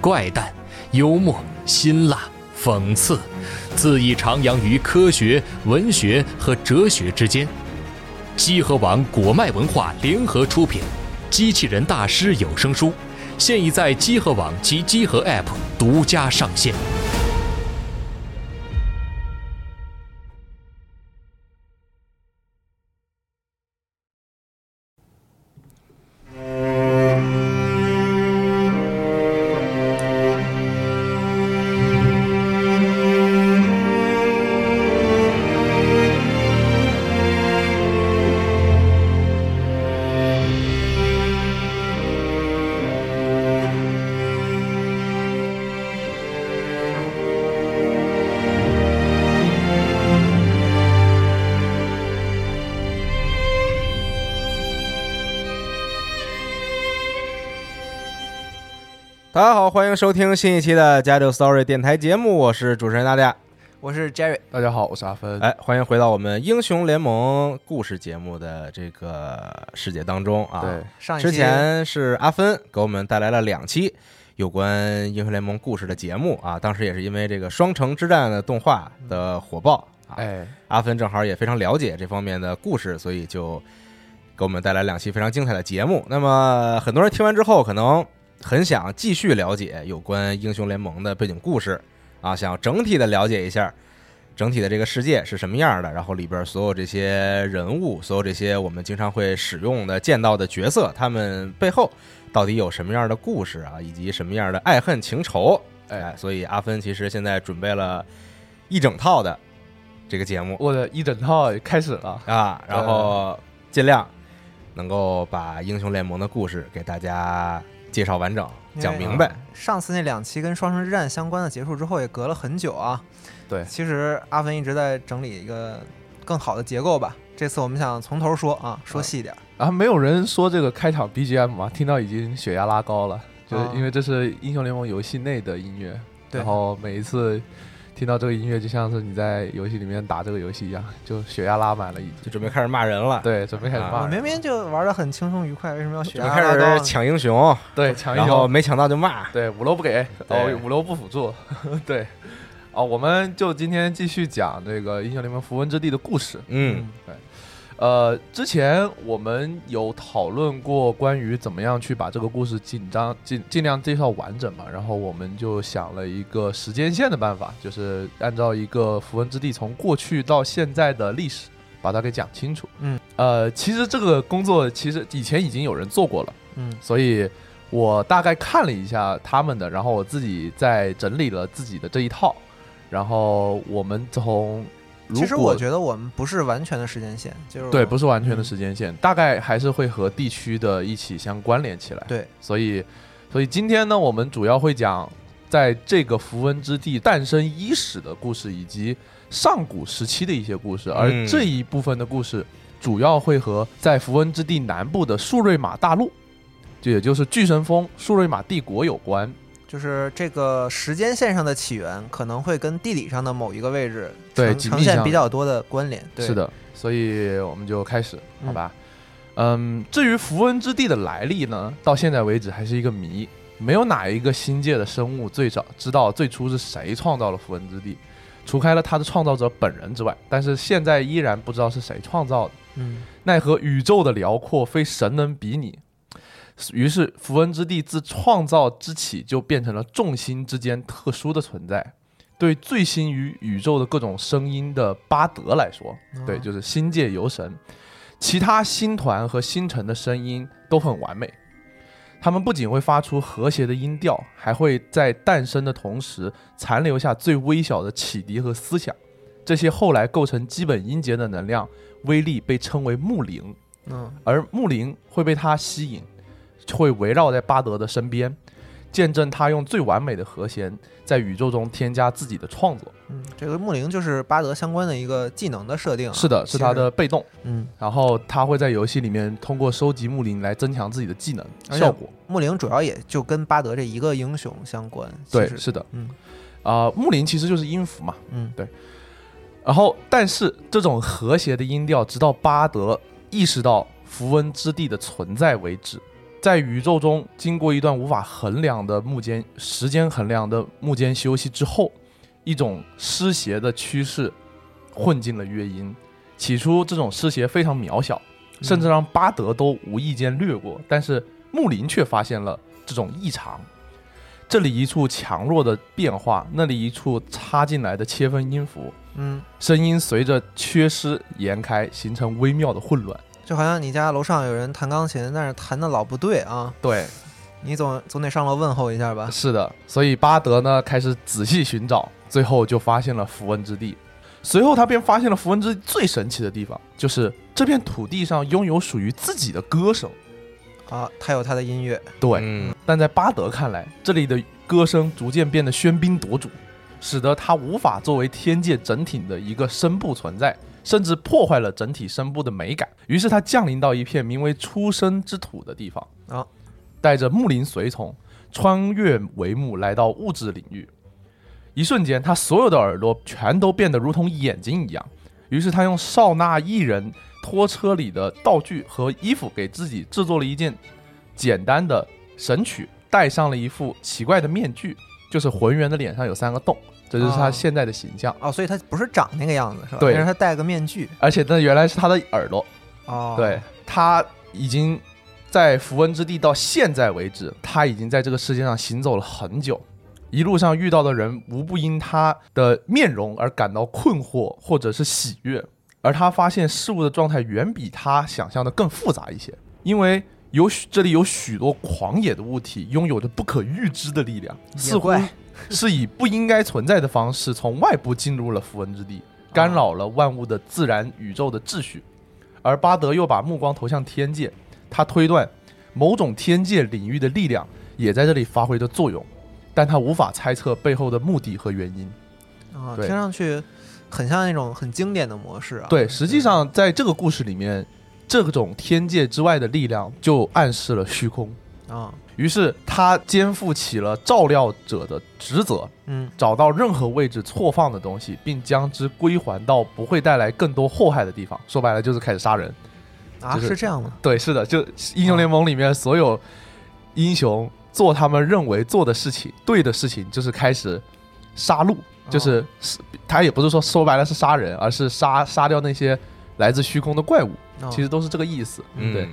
怪诞、幽默、辛辣、讽刺，恣意徜徉于科学、文学和哲学之间。积禾网果麦文化联合出品，《机器人大师》有声书，现已在积禾网及积禾 App 独家上线。大家好，欢迎收听新一期的《加州 Story》电台节目，我是主持人大家。我是 Jerry，大家好，我是阿芬。哎，欢迎回到我们英雄联盟故事节目的这个世界当中啊。对，之上一期前是阿芬给我们带来了两期有关英雄联盟故事的节目啊，当时也是因为这个双城之战的动画的火爆啊，哎，阿芬正好也非常了解这方面的故事，所以就给我们带来两期非常精彩的节目。那么很多人听完之后，可能很想继续了解有关英雄联盟的背景故事啊，想要整体的了解一下整体的这个世界是什么样的，然后里边所有这些人物，所有这些我们经常会使用的、见到的角色，他们背后到底有什么样的故事啊，以及什么样的爱恨情仇？哎，所以阿芬其实现在准备了一整套的这个节目我的一整套开始了。啊，然后尽量能够把英雄联盟的故事给大家介绍完整、讲明白。上次那两期跟双城之战相关的结束之后，也隔了很久啊。对其实阿芬一直在整理一个更好的结构吧。这次我们想从头说啊，说细点儿。啊，没有人说这个开场 BGM 吗？听到已经血压拉高了，就是啊因为这是英雄联盟游戏内的音乐，对然后每一次听到这个音乐，就像是你在游戏里面打这个游戏一样，就血压拉满了，已经。就准备开始骂人了，对，准备开始骂人，明明就玩的很轻松愉快，为什么要血压拉高始抢英雄，对，抢一然后，没抢到就骂。对，五楼不给，哦，五楼不辅助，对。哦，我们就今天继续讲这个英雄联盟符文之地的故事。嗯，呃，之前我们有讨论过关于怎么样去把这个故事紧张尽尽量介绍完整嘛，然后我们就想了一个时间线的办法，就是按照一个符文之地从过去到现在的历史，把它给讲清楚。嗯，呃，其实这个工作其实以前已经有人做过了，嗯所以我大概看了一下他们的，然后我自己再整理了自己的这一套，然后我们从如其实我觉得我们不是完全的时间线，就是对，不是完全的嗯时间线，大概还是会和地区的一起相关联起来。对，所以，所以今天呢，我们主要会讲在这个符文之地诞生伊始的故事，以及上古时期的一些故事。而嗯这一部分的故事，主要会和在符文之地南部的树瑞玛大陆，就也就是巨神峰树瑞玛帝国有关。就是这个时间线上的起源可能会跟地理上的某一个位置对呈现比较多的关联。对是，的，所以我们就开始，好吧？嗯，至于符文之地的来历呢，到现在为止还是一个谜，没有哪一个星界的生物最早知道最初是谁创造了符文之地，除开了它的创造者本人之外，但是现在依然不知道是谁创造的。嗯，奈何宇宙的辽阔非神能比拟，于是符文之地自创造之起就变成了众星之间特殊的存在。对最新于宇宙的各种声音的巴德来说，对，哦就是星界游神，其他星团和星辰的声音都很完美。他们不仅会发出和谐的音调，还会在诞生的同时残留下最微小的启迪和思想。这些后来构成基本音节的能量威力被称为木灵，嗯而木灵会被它吸引，会围绕在巴德的身边，见证他用最完美的和弦在宇宙中添加自己的创作。嗯，这个木灵就是巴德相关的一个技能的设定啊。是的，是他的被动，嗯，然后他会在游戏里面通过收集木灵来增强自己的技能效果。木灵主要也就跟巴德这一个英雄相关。对，是的，嗯啊、木灵其实就是音符嘛。嗯对然后，但是这种和谐的音调，直到巴德意识到符文之地的存在为止，在宇宙中经过一段无法衡量的幕间时间衡量的幕间休息之后，一种湿邪的趋势混进了乐音。起初，这种湿邪非常渺小，甚至让巴德都无意间掠过，但是木林却发现了这种异常。这里一处强弱的变化，那里一处插进来的切分音符，嗯，声音随着缺失延开，形成微妙的混乱。就好像你家楼上有人弹钢琴，但是弹的老不对啊，对，你总总得上楼问候一下吧。是的，所以巴德呢开始仔细寻找，最后就发现了符文之地。随后他便发现了符文之地最神奇的地方，就是这片土地上拥有属于自己的歌声。啊，他有他的音乐。对，嗯但在巴德看来，这里的歌声逐渐变得喧宾夺主，使得他无法作为天界整体的一个声部存在，甚至破坏了整体声部的美感。于是他降临到一片名为出生之土的地方，啊，带着木林随从，穿越帷幕来到物质领域。一瞬间，他所有的耳朵全都变得如同眼睛一样。于是他用少纳一人拖车里的道具和衣服给自己制作了一件简单的神曲，戴上了一副奇怪的面具，就是浑圆的脸上有三个洞，这就是他哦现在的形象。哦，所以他不是长那个样子是吧？对但是他戴个面具。而且那原来是他的耳朵，哦，对，他已经在符文之地到现在为止，他已经在这个世界上行走了很久。一路上遇到的人，无不因他的面容而感到困惑或者是喜悦，而他发现事物的状态远比他想象的更复杂一些，因为有许这里有许多狂野的物体，拥有着不可预知的力量，似乎怪 是以不应该存在的方式从外部进入了符文之地，干扰了万物的自然宇宙的秩序。而巴德又把目光投向天界，他推断某种天界领域的力量也在这里发挥着作用，但他无法猜测背后的目的和原因。啊，听上去很像那种很经典的模式啊。对，实际上在这个故事里面，这种天界之外的力量就暗示了虚空。啊，于是他肩负起了照料者的职责，嗯找到任何位置错放的东西，并将之归还到不会带来更多祸害的地方。说白了就是开始杀人。啊，就是是这样吗？对，是的，就英雄联盟里面所有英雄做他们认为做的事情，对的事情，就是开始杀戮，就是、是他也不是说说白了是杀人，而是杀杀掉那些来自虚空的怪物，哦其实都是这个意思。嗯对，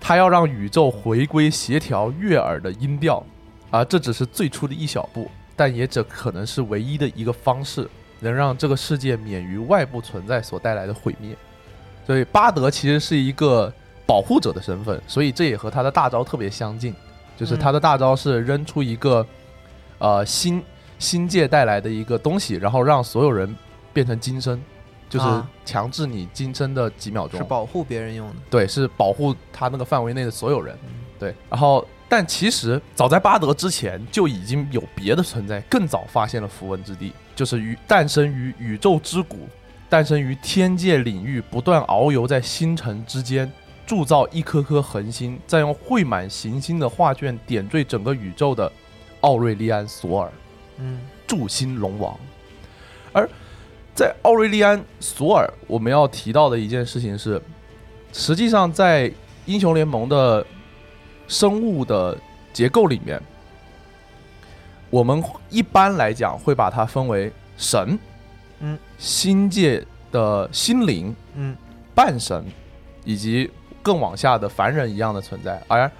他要让宇宙回归协调悦耳的音调，啊，这只是最初的一小步，但也只可能是唯一的一个方式，能让这个世界免于外部存在所带来的毁灭。所以巴德其实是一个保护者的身份，所以这也和他的大招特别相近，就是他的大招是扔出一个呃新新界带来的一个东西，然后让所有人变成金身，就是啊强制你金身的几秒钟是。保护别人用的。对，是保护他那个范围内的所有人。对，然后但其实早在巴德之前就已经有别的存在，更早发现了符文之地，就是于诞生于宇宙之谷，诞生于天界领域，不断遨游在星辰之间，铸造一颗颗恒星，再用绘满行星的画卷点缀整个宇宙的奥瑞利安·索尔。嗯铸星龙王。而在奥瑞利安·索尔，我们要提到的一件事情是，实际上在英雄联盟的生物的结构里面，我们一般来讲会把它分为神，嗯，星界的心灵、嗯。半神以及更往下的凡人一样的存在，而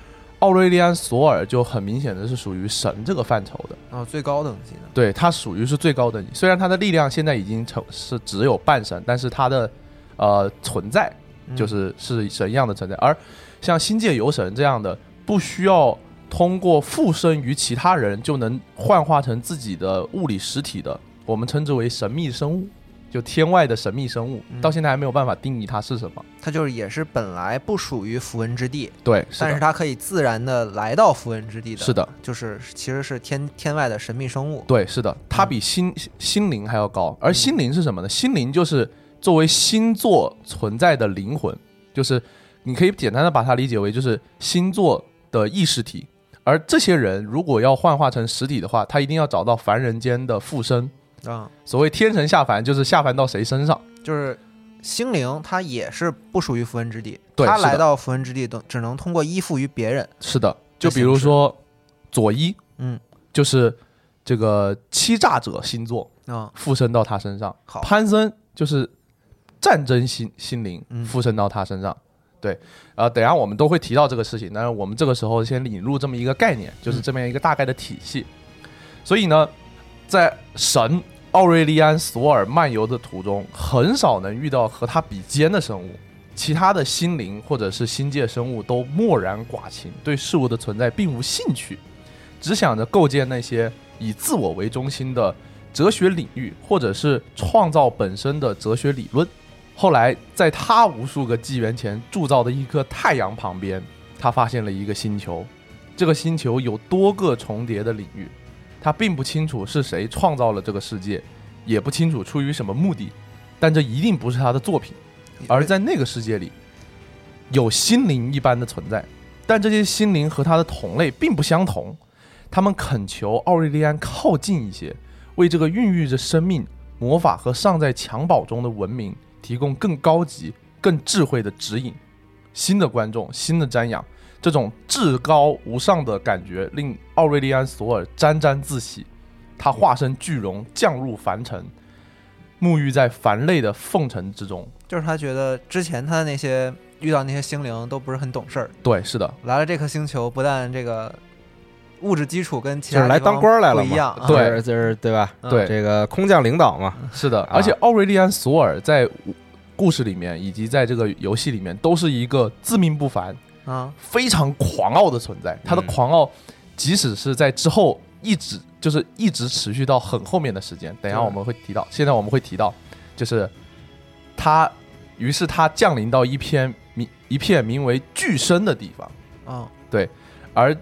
奥瑞利安·索尔就很明显的是属于神这个范畴的，啊，最高等级的，对他属于是最高等级。虽然他的力量现在已经成是只有半神，但是他的呃存在嗯就是是神一样的存在。而像星界游神这样的，不需要通过附身于其他人就能幻化成自己的物理实体的，我们称之为神秘生物，就天外的神秘生物，嗯到现在还没有办法定义它是什么。它就是也是本来不属于符文之地，对，是，但是它可以自然的来到符文之地的，是的，就是其实是天天外的神秘生物。对，是的，它比心心灵还要高。而心灵是什么呢？心灵就是作为星座存在的灵魂，就是你可以简单的把它理解为就是星座的意识体。而这些人如果要幻化成实体的话，他一定要找到凡人间的附身。啊、所谓天神下凡，就是下凡到谁身上。就是心灵它也是不属于符文之地，它来到符文之地都只能通过依附于别人。是的，就比如说佐伊，嗯，就是这个欺诈者星座啊、附身到他身上。好潘森就是战争心心灵嗯附身到他身上。对，呃，等下我们都会提到这个事情，但是我们这个时候先引入这么一个概念，就是这么一个大概的体系。所以呢，在神奥瑞利安·索尔漫游的途中，很少能遇到和他比肩的生物。其他的心灵或者是星界生物都漠然寡情，对事物的存在并无兴趣，只想着构建那些以自我为中心的哲学领域，或者是创造本身的哲学理论。后来，在他无数个纪元前铸造的一颗太阳旁边，他发现了一个星球。这个星球有多个重叠的领域，他并不清楚是谁创造了这个世界，也不清楚出于什么目的，但这一定不是他的作品。而在那个世界里，有心灵一般的存在，但这些心灵和他的同类并不相同。他们恳求奥瑞利安靠近一些，为这个孕育着生命、魔法和尚在襁褓中的文明提供更高级、更智慧的指引。新的观众，新的瞻仰，这种至高无上的感觉令奥瑞利安·索尔沾沾自喜。他化身巨龙，降入凡尘，沐浴在凡类的奉承之中。就是他觉得之前他的那些遇到那些星灵都不是很懂事儿，对，是的，来了这颗星球，不但这个物质基础跟其就是来他地方当官儿来了不一样，啊对。就是就是对吧？嗯。对。这个空降领导嘛，是的，啊。而且奥瑞利安·索尔在故事里面以及在这个游戏里面都是一个自命不凡、啊，非常狂傲的存在。他的嗯狂傲，即使是在之后一直就是一直持续到很后面的时间。等一下我们会提到，现在我们会提到，就是他，于是他降临到一片名一片名为巨深的地方，啊，对而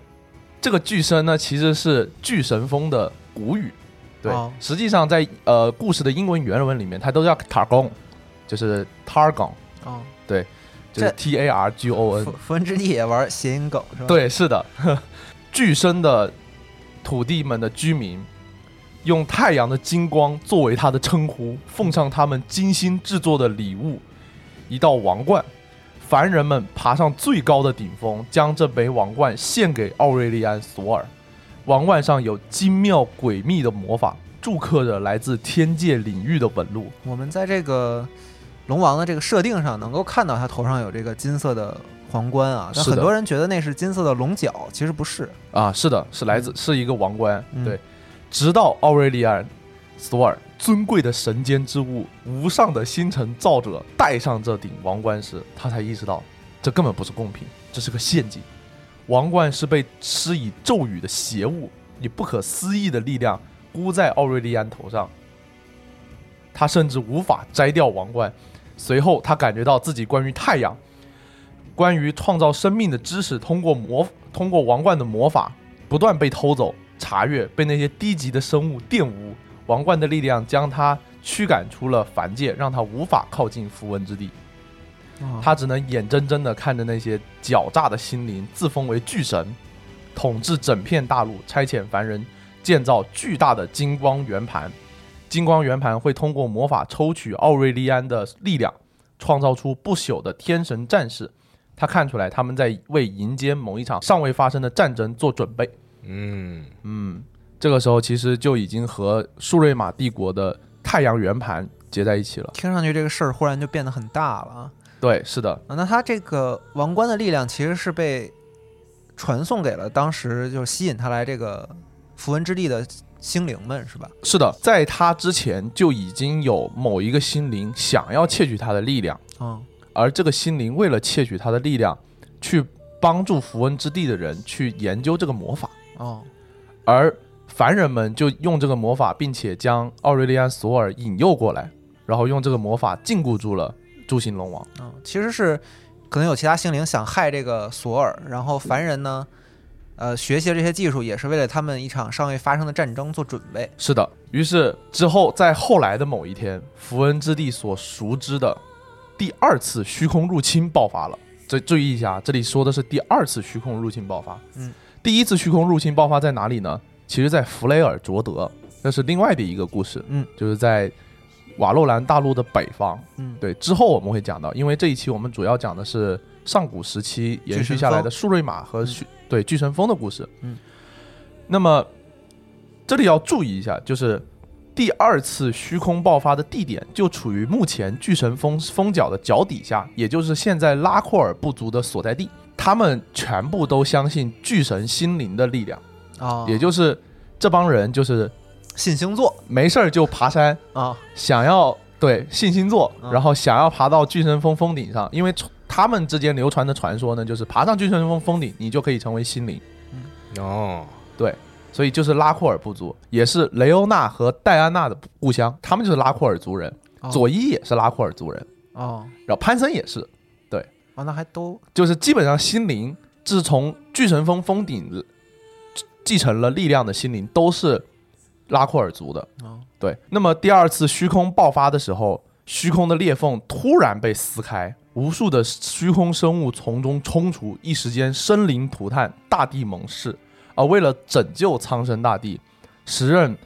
这个巨深呢，其实是巨神峰的古语。对，哦实际上在呃故事的英文原文里面，它都叫 Targon，就是 Targon，哦，就是这 T A R G O N 符。符文之地也玩谐音梗是吧？，对，是的，巨深的土地们的居民，用太阳的金光作为他的称呼，奉上他们精心制作的礼物——一道王冠。凡人们爬上最高的顶峰，将这枚王冠献给奥瑞利安·索尔。王冠上有精妙诡秘的魔法，铸刻着来自天界领域的纹路。我们在这个龙王的这个设定上能够看到他头上有这个金色的皇冠啊，但很多人觉得那是金色的龙角，其实不是。啊，是的，是来自是一个王冠，嗯对。直到奥瑞利安·索尔尊贵的神间之物、无上的星辰造者戴上这顶王冠时，他才意识到这根本不是贡品，这是个陷阱。王冠是被施以咒语的邪物，以不可思议的力量箍在奥瑞利安头上，他甚至无法摘掉王冠。随后，他感觉到自己关于太阳、关于创造生命的知识，通过魔通过王冠的魔法不断被偷走、查阅，被那些低级的生物玷污。王冠的力量将他驱赶出了凡界，让他无法靠近符文之地。哦他只能眼睁睁地看着那些狡诈的心灵自封为巨神，统治整片大陆，差遣凡人建造巨大的金光圆盘。金光圆盘会通过魔法抽取奥瑞利安的力量，创造出不朽的天神战士。他看出来他们在为迎接某一场尚未发生的战争做准备。嗯，嗯，这个时候其实就已经和舒瑞玛帝国的太阳圆盘结在一起了。听上去这个事儿忽然就变得很大了啊！对，是的，啊，那他这个王冠的力量其实是被传送给了当时就是吸引他来这个符文之地的精灵们，是吧？是的，在他之前就已经有某一个心灵想要窃取他的力量，嗯而这个心灵为了窃取他的力量，去帮助符文之地的人去研究这个魔法，哦而凡人们就用这个魔法，并且将奥瑞利安·索尔引诱过来，然后用这个魔法禁锢住了诸行龙王。嗯，其实是可能有其他心灵想害这个索尔，然后凡人呢，呃，学习了这些技术也是为了他们一场尚未发生的战争做准备。是的，于是之后在后来的某一天，符文之地所熟知的第二次虚空入侵爆发了。这注意一下，这里说的是第二次虚空入侵爆发。嗯，第一次虚空入侵爆发在哪里呢？其实，在弗雷尔卓德，那是另外的一个故事。嗯，就是在瓦洛兰大陆的北方。嗯，对，之后我们会讲到，因为这一期我们主要讲的是上古时期延续下来的树瑞玛和巨对巨神峰的故事。嗯，那么这里要注意一下，就是第二次虚空爆发的地点就处于目前巨神峰峰脚的脚底下，也就是现在拉库尔部族的所在地。他们全部都相信巨神心灵的力量，啊，也就是这帮人就是信星座。没事儿就爬山，啊，想要对信星座，嗯然后想要爬到巨神峰峰顶上，因为传他们之间流传的传说呢，就是爬上巨神峰峰顶，你就可以成为心灵。哦，对所以就是拉库尔部族，也是雷欧娜和戴安娜的故乡，他们就是拉库尔族人。哦。佐伊也是拉库尔族人，哦。然后潘森也是，对。哦，那还都。就是基本上心灵自从巨神峰峰顶继承了力量的心灵都是拉库尔族的。哦。对，那么第二次虚空爆发的时候，虚空的裂缝突然被撕开，无数的虚空生物从中冲出，一时间生灵涂炭，大地猛士。而为了拯救苍生大地，时任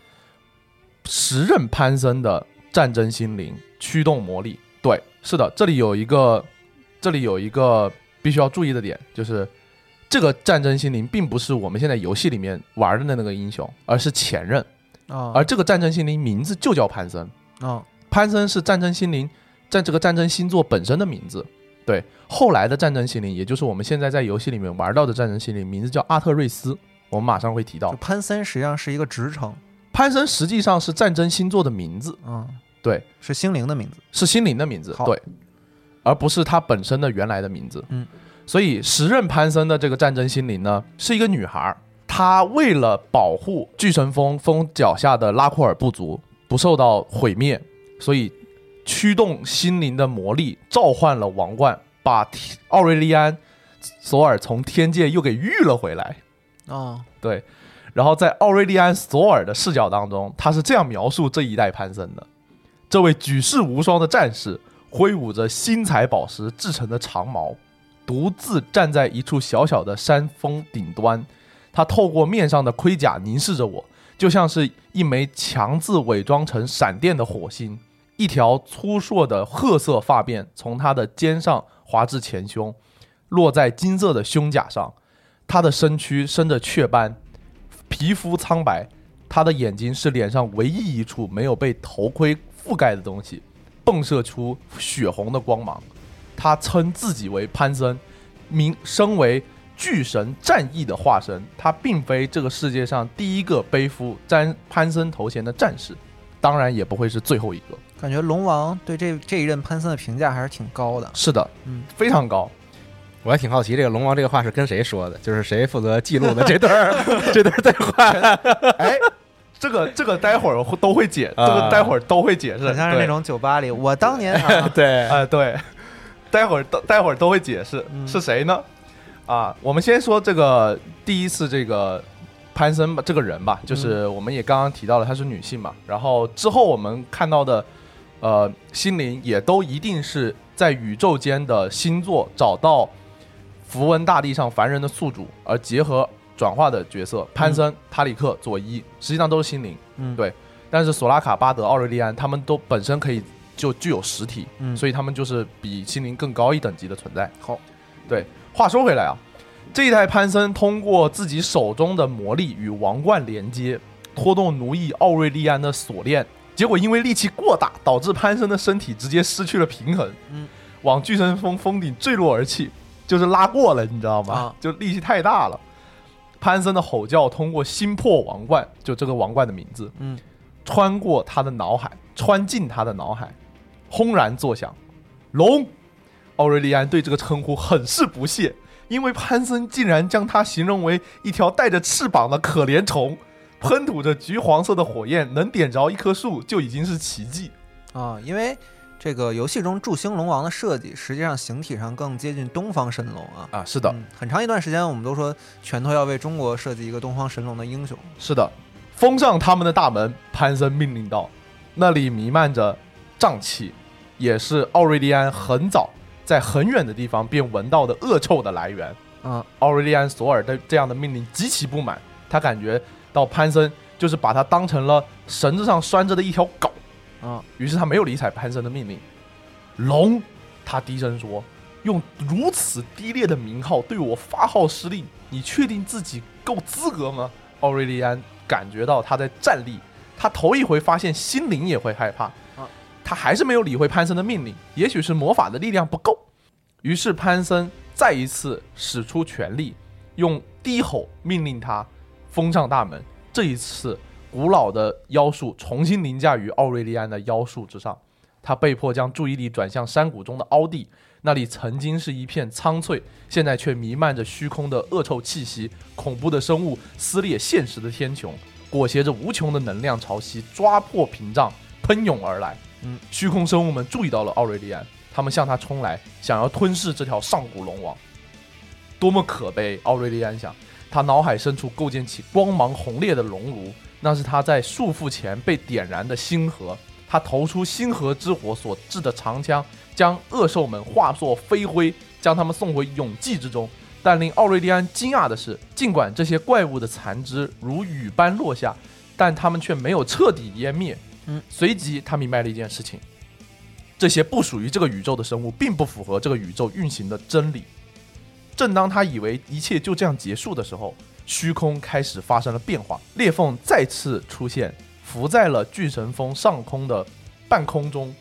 时任潘森的战争心灵驱动魔力。对，是的，这里有一个，这里有一个必须要注意的点，就是这个战争心灵并不是我们现在游戏里面玩的那个英雄，而是前任。啊，而这个战争心灵名字就叫潘森，哦潘森是战争心灵在这个战争星座本身的名字。对，后来的战争心灵，也就是我们现在在游戏里面玩到的战争心灵，名字叫阿特瑞斯，我们马上会提到。潘森实际上是一个职称，潘森实际上是战争星座的名字，嗯，对，是心灵的名字。是心灵的名字，对，而不是他本身的原来的名字。嗯，所以时任潘森的这个战争心灵呢，是一个女孩儿，她为了保护巨神峰峰脚下的拉库尔部族不受到毁灭，所以驱动心灵的魔力，召唤了王冠，把天奥瑞利安·索尔从天界又给遇了回来。啊对，然后在奥瑞利安·索尔的视角当中，他是这样描述这一代潘森的：这位举世无双的战士，挥舞着新彩宝石制成的长矛，独自站在一处小小的山峰顶端。他透过面上的盔甲凝视着我，就像是一枚强自伪装成闪电的火星。一条粗硕的褐色发辫从他的肩上滑至前胸，落在金色的胸甲上。他的身躯生着雀斑，皮肤苍白，他的眼睛是脸上唯一一处没有被头盔覆盖的东西，迸射出血红的光芒。他称自己为潘森，名身为巨神战役的化身。他并非这个世界上第一个背负詹潘森头衔的战士，当然也不会是最后一个。感觉龙王对这这一任潘森的评价还是挺高的。是的，嗯，非常高。我还挺好奇，这个龙王这个话是跟谁说的？就是谁负责记录的这段儿 这段对话？哎，这个这个待会儿会都会解，这啊个待会儿都会解释，像是那种酒吧里，我当年啊，对，哎，对，待会儿待待会儿都会解释嗯是谁呢？啊，我们先说这个第一次这个潘森吧这个人吧，就是我们也刚刚提到了她是女性嘛，然后之后我们看到的呃心灵也都一定是在宇宙间的星座找到符文大地上凡人的宿主，而结合转化的角色潘森、塔里克、佐伊，实际上都是心灵。嗯，对但是索拉卡、巴德、奥瑞利安他们都本身可以就具有实体，嗯所以他们就是比心灵更高一等级的存在。好，对，话说回来啊，这一代潘森通过自己手中的魔力与王冠连接，拖动奴役奥瑞利安的锁链，结果因为力气过大，导致潘森的身体直接失去了平衡。嗯，往巨神峰峰顶坠落而去，就是拉过了，你知道吗？啊就力气太大了。潘森的吼叫通过心破王冠，就这个王冠的名字，嗯，穿过他的脑海，穿进他的脑海，轰然作响。龙，奥瑞利安对这个称呼很是不屑，因为潘森竟然将他形容为一条带着翅膀的可怜虫，喷吐着橘黄色的火焰，能点着一棵树就已经是奇迹。啊，因为这个游戏中祝星龙王的设计，实际上形体上更接近东方神龙啊。啊，是的，嗯，很长一段时间，我们都说拳头要为中国设计一个东方神龙的英雄。是的，封上他们的大门，潘森命令道：“那里弥漫着瘴气，也是奥瑞利安很早在很远的地方便闻到的恶臭的来源。”嗯，奥瑞利安索尔对这样的命令极其不满，他感觉到潘森就是把他当成了绳子上拴着的一条狗，啊，于是他没有理睬潘森的命令。龙，他低声说：“用如此低劣的名号对我发号施令，你确定自己够资格吗？”奥瑞利安感觉到他在站立，他头一回发现心灵也会害怕。啊他还是没有理会潘森的命令，也许是魔法的力量不够。于是潘森再一次使出全力，用低吼命令他封上大门。这一次，古老的妖术重新凌驾于奥瑞利安的妖术之上。他被迫将注意力转向山谷中的凹地，那里曾经是一片苍翠，现在却弥漫着虚空的恶臭气息，恐怖的生物撕裂现实的天穹，裹挟着无穷的能量潮汐抓破屏障，喷涌而来。嗯，虚空生物们注意到了奥瑞利安，他们向他冲来，想要吞噬这条上古龙王。多么可悲！奥瑞利安想，他脑海深处构建起光芒红烈的熔炉，那是他在束缚前被点燃的星河。他投出星河之火所制的长枪，将恶兽们化作飞灰，将他们送回永寂之中。但令奥瑞利安惊讶的是，尽管这些怪物的残肢如雨般落下，但他们却没有彻底湮灭。嗯，随即他明白了一件事情：这些不属于这个宇宙的生物，并不符合这个宇宙运行的真理。正当他以为一切就这样结束的时候，虚空开始发生了变化，裂缝再次出现，浮在了巨神峰上空的半空中，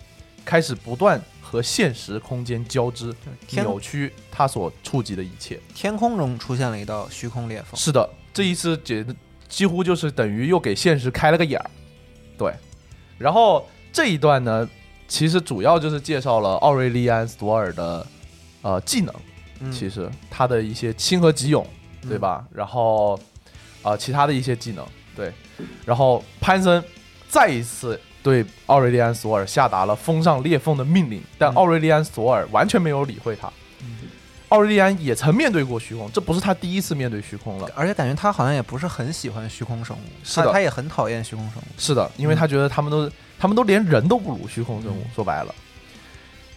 开始不断和现实空间交织，扭曲他所触及的一切。天空中出现了一道虚空裂缝。是的，这一次解几乎就是等于又给现实开了个眼儿。对，然后这一段呢，其实主要就是介绍了奥瑞利安·索尔的呃技能，嗯其实他的一些亲和即勇，对吧？然后啊、呃其他的一些技能，对，然后潘森再一次对奥瑞利安·索尔下达了封上裂缝的命令，但嗯奥瑞利安·索尔完全没有理会他。奥瑞利安也曾面对过虚空，这不是他第一次面对虚空了。而且感觉他好像也不是很喜欢虚空生物，是的他他也很讨厌虚空生物。是的，因为他觉得他们都、他们都连人都不如虚空生物，说白了。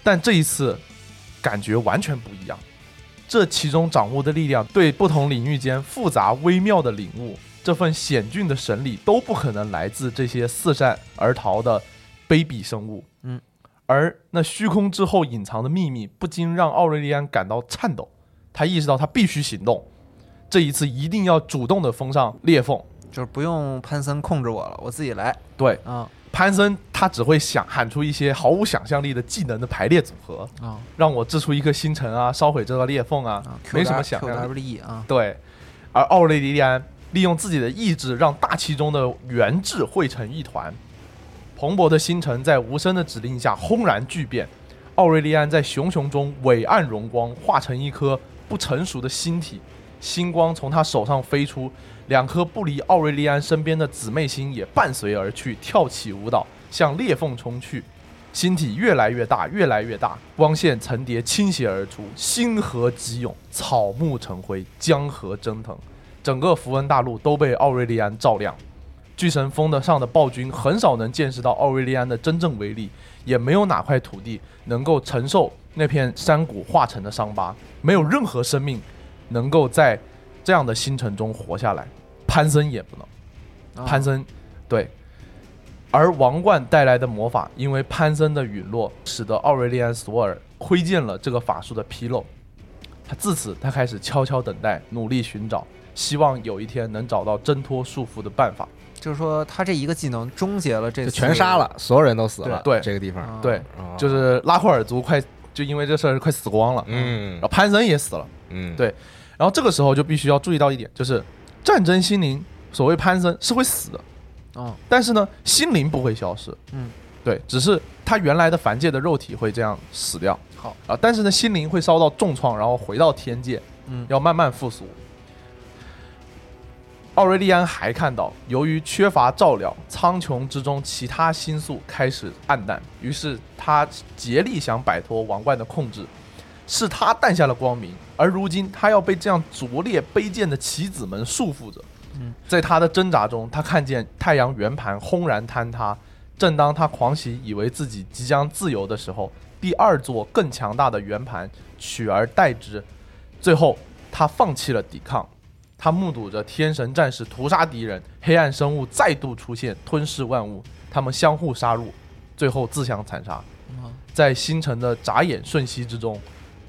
但这一次感觉完全不一样，这其中掌握的力量对不同领域间复杂微妙的领悟，这份险峻的神力都不可能来自这些四散而逃的卑鄙生物。嗯，而那虚空之后隐藏的秘密，不禁让奥瑞利安感到颤抖。他意识到他必须行动，这一次一定要主动的封上裂缝。就是不用潘森控制我了，我自己来对，啊潘森他只会想喊出一些毫无想象力的技能的排列组合，啊让我掷出一颗星辰啊，烧毁这个裂缝啊，啊！没什么想象力。E 啊，对，而奥雷利安利用自己的意志，让大气中的原质汇成一团。蓬勃的星辰在无声的指令下轰然巨变，奥瑞利安在熊熊中伟岸荣光，化成一颗不成熟的星体，星光从他手上飞出，两颗不离奥瑞利安身边的姊妹星也伴随而去，跳起舞蹈，向裂缝冲去。星体越来越大，越来越大，光线层叠倾斜而出，星河急涌，草木成灰，江河蒸腾，整个符文大陆都被奥瑞利安照亮。巨神峰的上的暴君很少能见识到奥瑞利安的真正威力，也没有哪块土地能够承受那片山谷化成的伤疤，没有任何生命能够在这样的星辰中活下来。潘森也不能。啊潘森，对。而王冠带来的魔法，因为潘森的陨落，使得奥瑞利安·索尔窥见了这个法术的纰漏。他自此，他开始悄悄等待，努力寻找，希望有一天能找到挣脱束缚的办法。就是说他这一个技能终结了这就次全杀了，所有人都死了。对这个地方，啊对，哦就是拉霍尔族快就因为这事儿快死光了，嗯然后潘森也死了。嗯，对然后这个时候就必须要注意到一点，就是战争心灵，所谓潘森是会死的，哦，但是呢，心灵不会消失。嗯，对，只是他原来的凡界的肉体会这样死掉。好啊，但是呢，心灵会遭到重创，然后回到天界，嗯要慢慢复苏。奥瑞利安还看到，由于缺乏照料，苍穹之中其他星宿开始暗淡，于是他竭力想摆脱王冠的控制，是他诞下了光明，而如今他要被这样拙劣卑贱的棋子们束缚着。嗯，在他的挣扎中，他看见太阳圆盘轰然坍塌。正当他狂喜，以为自己即将自由的时候，第二座更强大的圆盘取而代之。最后，他放弃了抵抗。他目睹着天神战士屠杀敌人，黑暗生物再度出现，吞噬万物。他们相互杀戮，最后自相残杀。嗯在星辰的眨眼瞬息之中，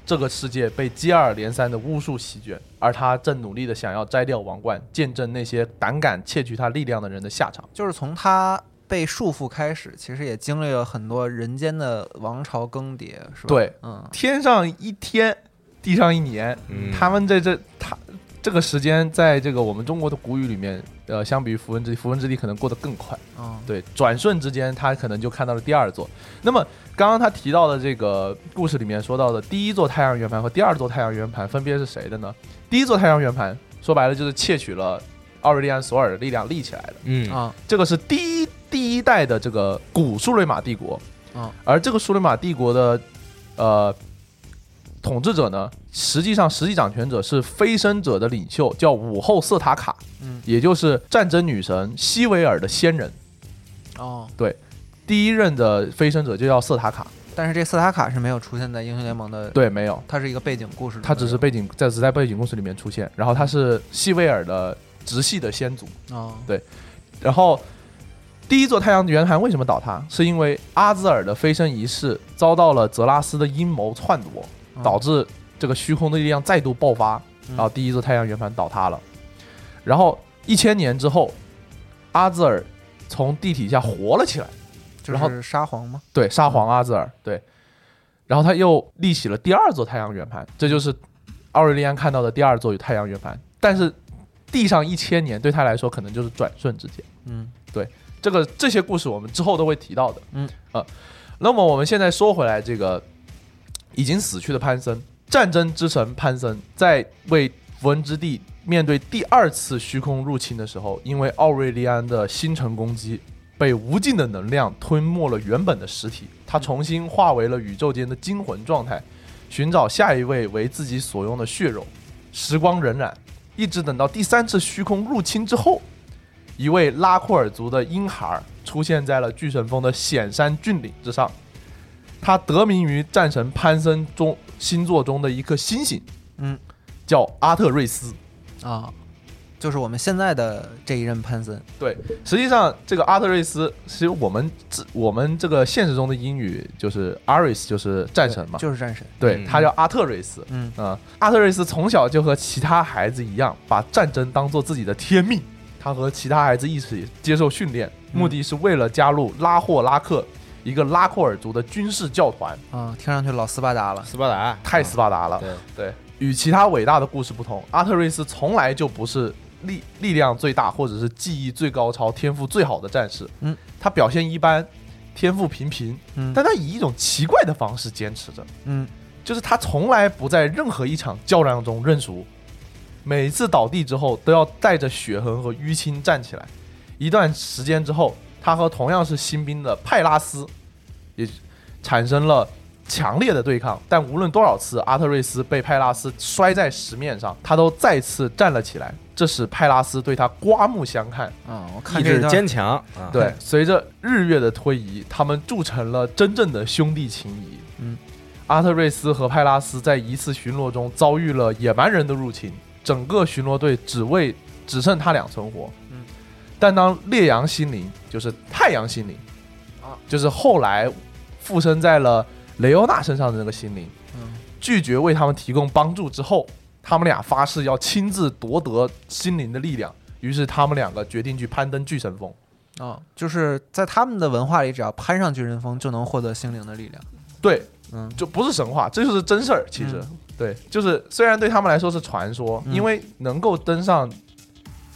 这个世界被接二连三的巫术席卷，而他正努力的想要摘掉王冠，见证那些胆敢窃取他力量的人的下场。就是从他被束缚开始，其实也经历了很多人间的王朝更迭，是吧？对，嗯天上一天，地上一年，嗯他们在这他这个时间，在这个我们中国的古语里面，呃，相比于符文之地，符文之地可能过得更快。嗯对，转瞬之间，他可能就看到了第二座。那么刚刚他提到的这个故事里面说到的第一座太阳圆盘和第二座太阳圆盘分别是谁的呢？第一座太阳圆盘说白了就是窃取了奥瑞利安索尔的力量立起来的，嗯啊这个是第一第一代的这个古苏雷玛帝国。啊而这个苏雷玛帝国的呃统治者呢，实际上实际掌权者是飞升者的领袖，叫武后瑟塔卡，嗯。也就是战争女神西维尔的先人。哦，对第一任的飞升者就叫瑟塔卡，但是这瑟塔卡是没有出现在英雄联盟的，对，没有，它是一个背景故事中的人物，他只是背景在只在背景故事里面出现，然后他是西维尔的直系的先祖，哦。对。然后。第一座太阳圆盘为什么倒塌？是因为阿兹尔的飞升仪式遭到了泽拉斯的阴谋篡夺，嗯导致这个虚空的力量再度爆发，嗯然后第一座太阳圆盘倒塌了。然后一千年之后，阿兹尔从地底下活了起来，然后就是沙皇吗？对，沙皇阿兹尔，对。然后他又立起了第二座太阳圆盘，这就是奥瑞利安看到的第二座太阳圆盘。但是地上一千年对他来说可能就是转瞬之间。嗯对这个这些故事我们之后都会提到的。嗯呃，那么我们现在说回来，这个已经死去的潘森，战争之神潘森，在为符文之地面对第二次虚空入侵的时候，因为奥瑞利安的星辰攻击，被无尽的能量吞没了原本的实体，他重新化为了宇宙间的精魂状态，寻找下一位为自己所用的血肉。时光荏苒，一直等到第三次虚空入侵之后，一位拉库尔族的婴孩出现在了巨神峰的险山峻岭之上。他得名于战神潘森中星座中的一颗星星，嗯，叫阿特瑞斯。啊，就是我们现在的这一任潘森，对，实际上这个阿特瑞斯，其实我们这我们这个现实中的英语就是 Aris，就是战神嘛。就是战神，对，嗯他叫阿特瑞斯。嗯啊、阿特瑞斯从小就和其他孩子一样，把战争当做自己的天命。他和其他孩子一起接受训练，嗯目的是为了加入拉霍拉克，一个拉库尔族的军事教团。啊，听上去老斯巴达了，斯巴达太斯巴达了。对对，与其他伟大的故事不同，阿特瑞斯从来就不是力力量最大或者是技艺最高超、天赋最好的战士。嗯，他表现一般，天赋平平，嗯但他以一种奇怪的方式坚持着。嗯就是他从来不在任何一场较量中认输，每一次倒地之后都要带着血痕和淤青站起来。一段时间之后，他和同样是新兵的派拉斯也产生了强烈的对抗。但无论多少次阿特瑞斯被派拉斯摔在石面上，他都再次站了起来，这使派拉斯对他刮目相看。啊，我意志看这段坚强啊，对，随着日月的推移，他们铸成了真正的兄弟情谊。嗯，阿特瑞斯和派拉斯在一次巡逻中遭遇了野蛮人的入侵，整个巡逻队只为只剩他俩存活。嗯，但当烈阳心灵，就是太阳心灵，啊，就是后来附身在了雷欧娜身上的那个心灵，嗯拒绝为他们提供帮助之后，他们俩发誓要亲自夺得心灵的力量。于是他们两个决定去攀登巨神峰。啊，就是在他们的文化里，只要攀上巨神峰就能获得心灵的力量。对，嗯就不是神话，这就是真事儿。其实，嗯对，就是虽然对他们来说是传说，嗯因为能够登上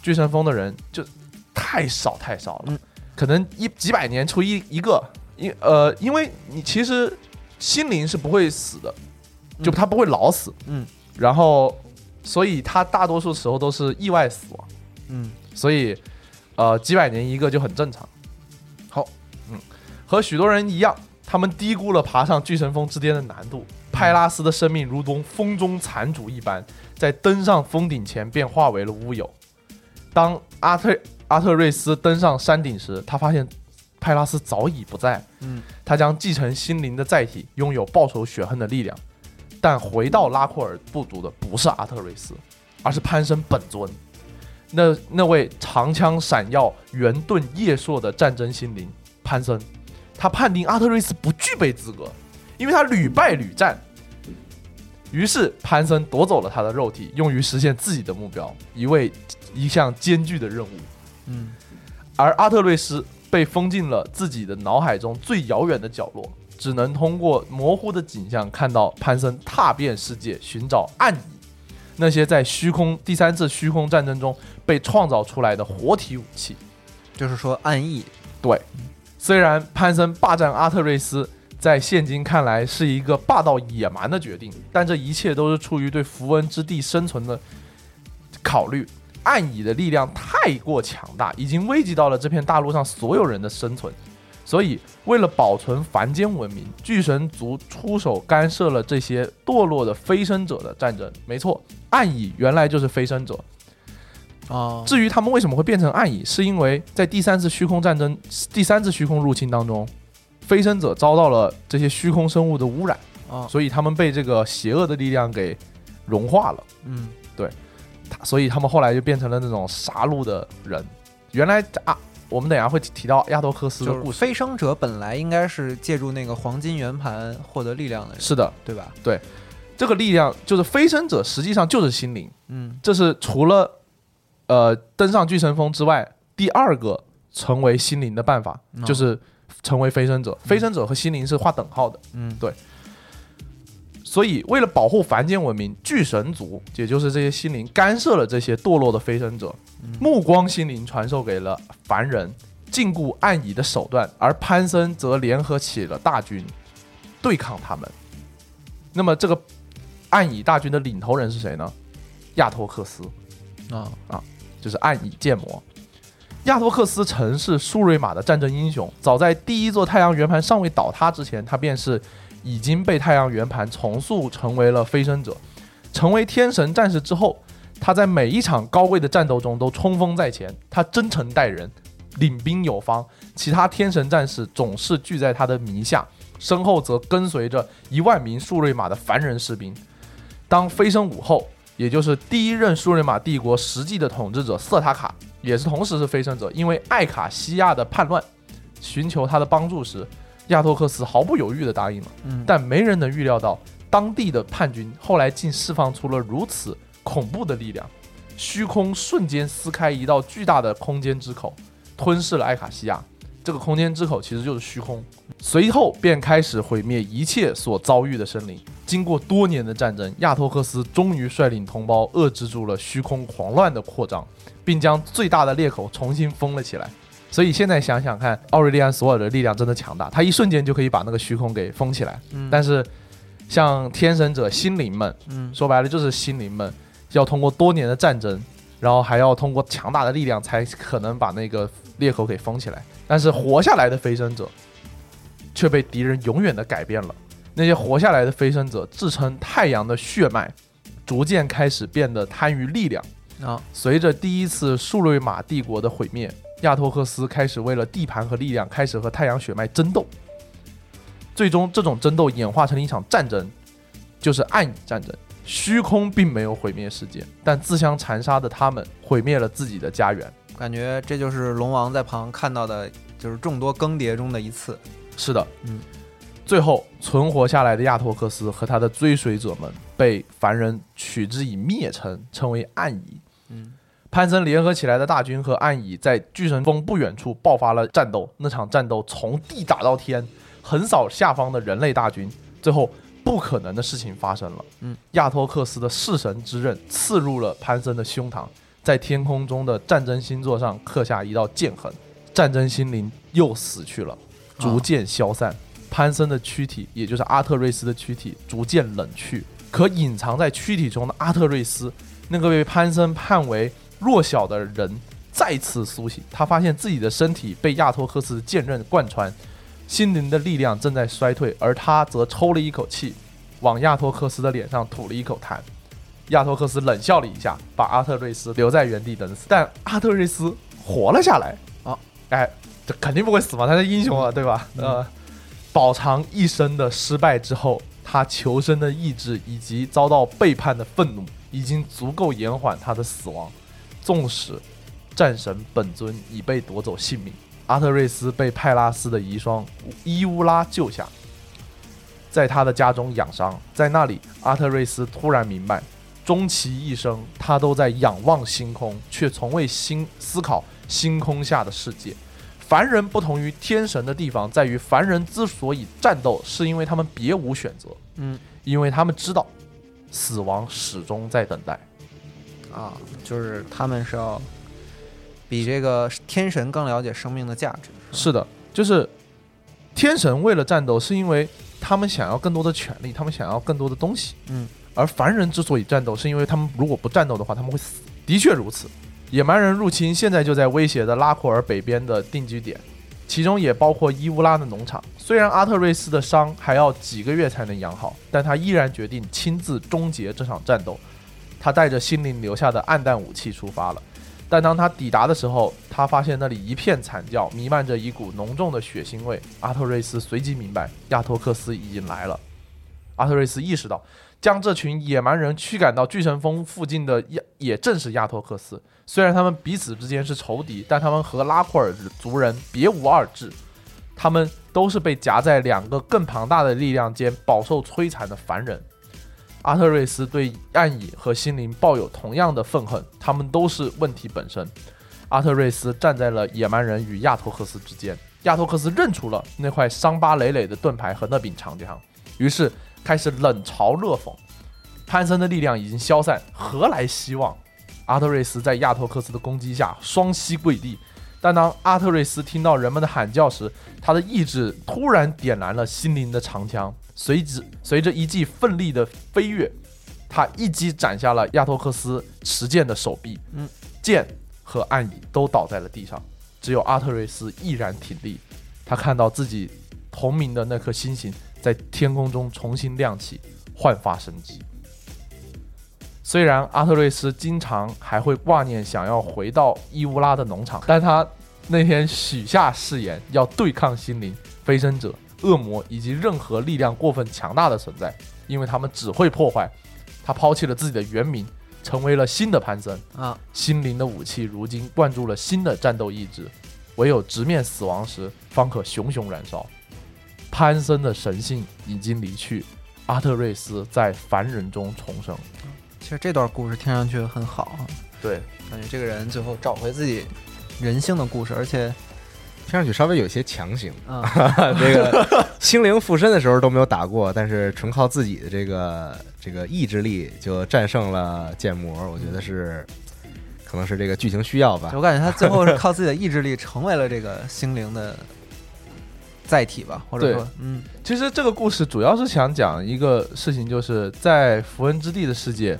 巨神峰的人就太少太少了，嗯。可能一几百年出一一个，因呃，因为你其实心灵是不会死的，就嗯他不会老死，嗯，然后所以他大多数时候都是意外死亡，嗯。所以呃几百年一个就很正常。好，嗯，和许多人一样，他们低估了爬上巨神峰之巅的难度。派拉斯的生命如同风中残烛一般，在登上峰顶前便化为了乌有。当阿特阿特瑞斯登上山顶时，他发现派拉斯早已不在。嗯，他将继承心灵的载体，拥有报仇雪恨的力量。但回到拉库尔部族的不是阿特瑞斯，而是潘森本尊。那那位长枪闪耀、圆盾叶烁的战争心灵潘森，他判定阿特瑞斯不具备资格，因为他屡败屡战。于是潘森夺走了他的肉体，用于实现自己的目标，一位一项艰巨的任务。嗯而阿特瑞斯被封进了自己的脑海中最遥远的角落，只能通过模糊的景象看到潘森踏遍世界寻找暗影，那些在虚空第三次虚空战争中被创造出来的活体武器。就是说暗译，虽然潘森霸占阿特瑞斯，在现今看来是一个霸道野蛮的决定，但这一切都是出于对符文之地生存的考虑。暗蚁的力量太过强大，已经危及到了这片大陆上所有人的生存。所以，为了保存凡间文明，巨神族出手干涉了这些堕落的飞升者的战争。没错，暗影原来就是飞升者，啊，至于他们为什么会变成暗影，是因为在第三次虚空战争、第三次虚空入侵当中，飞升者遭到了这些虚空生物的污染，啊，所以他们被这个邪恶的力量给融化了。嗯他所以他们后来就变成了那种杀戮的人。原来啊，我们等下会提提到亚托克斯的就是故事。飞升者本来应该是借助那个黄金圆盘获得力量的人，是的，对吧？对这个力量就是飞升者，实际上就是心灵。嗯这是除了呃登上巨神峰之外，第二个成为心灵的办法，哦就是成为飞升者。飞升者和心灵是划等号的。嗯所以，为了保护凡间文明，巨神族也就是这些心灵干涉了这些堕落的飞升者，目光心灵传授给了凡人禁锢暗影的手段，而潘森则联合起了大军对抗他们。那么，这个暗影大军的领头人是谁呢？亚托克斯，啊啊就是暗影剑魔。亚托克斯曾是苏瑞玛的战争英雄，早在第一座太阳圆盘尚未倒塌之前，他便是已经被太阳圆盘重塑成为了飞升者。成为天神战士之后，他在每一场高贵的战斗中都冲锋在前，他真诚待人，领兵有方，其他天神战士总是聚在他的名下，身后则跟随着一万名舒瑞玛的凡人士兵。当飞升武后，也就是第一任舒瑞玛帝国实际的统治者瑟塔卡，也是同时是飞升者，因为艾卡西亚的叛乱，寻求他的帮助时，亚托克斯毫不犹豫地答应了。嗯，但没人能预料到，当地的叛军后来竟释放出了如此恐怖的力量，虚空瞬间撕开一道巨大的空间之口，吞噬了艾卡西亚。这个空间之口其实就是虚空，随后便开始毁灭一切所遭遇的生灵。经过多年的战争，亚托克斯终于率领同胞遏制住了虚空狂乱的扩张，并将最大的裂口重新封了起来。所以现在想想看，奥瑞利安所有的力量真的强大，他一瞬间就可以把那个虚空给封起来。嗯但是，像天神者心灵们，嗯说白了就是心灵们要通过多年的战争，然后还要通过强大的力量，才可能把那个裂口给封起来。但是活下来的飞升者却被敌人永远的改变了。那些活下来的飞升者自称太阳的血脉，逐渐开始变得贪于力量。啊随着第一次数瑞玛帝国的毁灭，亚托克斯开始为了地盘和力量，开始和太阳血脉争斗。最终，这种争斗演化成了一场战争，就是暗影战争。虚空并没有毁灭世界，但自相残杀的他们毁灭了自己的家园。感觉这就是龙王在旁看到的，就是众多更迭中的一次。是的，嗯。最后存活下来的亚托克斯和他的追随者们被凡人取之以灭称，称为暗蚁。嗯，潘森联合起来的大军和暗影在巨神峰不远处爆发了战斗。那场战斗从地打到天，横扫下方的人类大军，最后不可能的事情发生了。嗯，亚托克斯的弑神之刃刺入了潘森的胸膛，在天空中的战争星座上刻下一道剑痕，战争心灵又死去了，逐渐消散。潘森的躯体，也就是阿特瑞斯的躯体，逐渐冷去。可隐藏在躯体中的阿特瑞斯，那个被潘森判为弱小的人，再次苏醒。他发现自己的身体被亚托克斯的剑刃贯穿，心灵的力量正在衰退，而他则抽了一口气，往亚托克斯的脸上吐了一口痰。亚托克斯冷笑了一下，把阿特瑞斯留在原地等死。但阿特瑞斯活了下来。啊，哎，这肯定不会死嘛，他是英雄啊，对吧？呃，饱尝一生的失败之后，他求生的意志以及遭到背叛的愤怒，已经足够延缓他的死亡。纵使战神本尊已被夺走性命，阿特瑞斯被派拉斯的遗孀伊乌拉救下，在他的家中养伤。在那里，阿特瑞斯突然明白，终其一生，他都在仰望星空，却从未心思考星空下的世界。凡人不同于天神的地方，在于凡人之所以战斗，是因为他们别无选择，嗯因为他们知道死亡始终在等待。啊，就是他们是要比这个天神更了解生命的价值。是的，就是天神为了战斗，是因为他们想要更多的权利，他们想要更多的东西。嗯，而凡人之所以战斗，是因为他们如果不战斗的话，他们会死。的确如此，野蛮人入侵现在就在威胁着拉库尔北边的定居点，其中也包括伊乌拉的农场。虽然阿特瑞斯的伤还要几个月才能养好，但他依然决定亲自终结这场战斗。他带着心灵留下的暗淡武器出发了。但当他抵达的时候，他发现那里一片惨叫，弥漫着一股浓重的血腥味。阿特瑞斯随即明白，亚托克斯已经来了。阿特瑞斯意识到，将这群野蛮人驱赶到巨神峰附近的亚，也正是亚托克斯。虽然他们彼此之间是仇敌，但他们和拉库尔族人别无二致。他们都是被夹在两个更庞大的力量间，饱受摧残的凡人。阿特瑞斯对暗影和心灵抱有同样的愤恨，他们都是问题本身。阿特瑞斯站在了野蛮人与亚托克斯之间，亚托克斯认出了那块伤疤累累的盾牌和那柄长枪，于是开始冷嘲热讽。潘森的力量已经消散，何来希望？阿特瑞斯在亚托克斯的攻击下双膝跪地，但当阿特瑞斯听到人们的喊叫时，他的意志突然点燃了心灵的长枪，随之随着一记奋力的飞跃，他一击斩下了亚托克斯持剑的手臂，嗯，剑和暗影都倒在了地上，只有阿特瑞斯毅然挺立。他看到自己同名的那颗星星在天空中重新亮起，焕发生机。虽然阿特瑞斯经常还会挂念想要回到伊乌拉的农场，但他那天许下誓言，要对抗心灵、飞升者、恶魔以及任何力量过分强大的存在，因为他们只会破坏。他抛弃了自己的原名，成为了新的潘森。啊，心灵的武器如今灌注了新的战斗意志，唯有直面死亡时，方可熊熊燃烧。潘森的神性已经离去，阿特瑞斯在凡人中重生。其实这段故事听上去很好啊，对，感觉这个人最后找回自己人性的故事，而且听上去稍微有些强行。啊，这个心灵附身的时候都没有打过，但是纯靠自己的这个这个意志力就战胜了剑魔，我觉得是可能是这个剧情需要吧。我感觉他最后是 靠自己的意志力成为了这个心灵的载体吧，或者说，嗯其实这个故事主要是想讲一个事情，就是在符文之地的世界，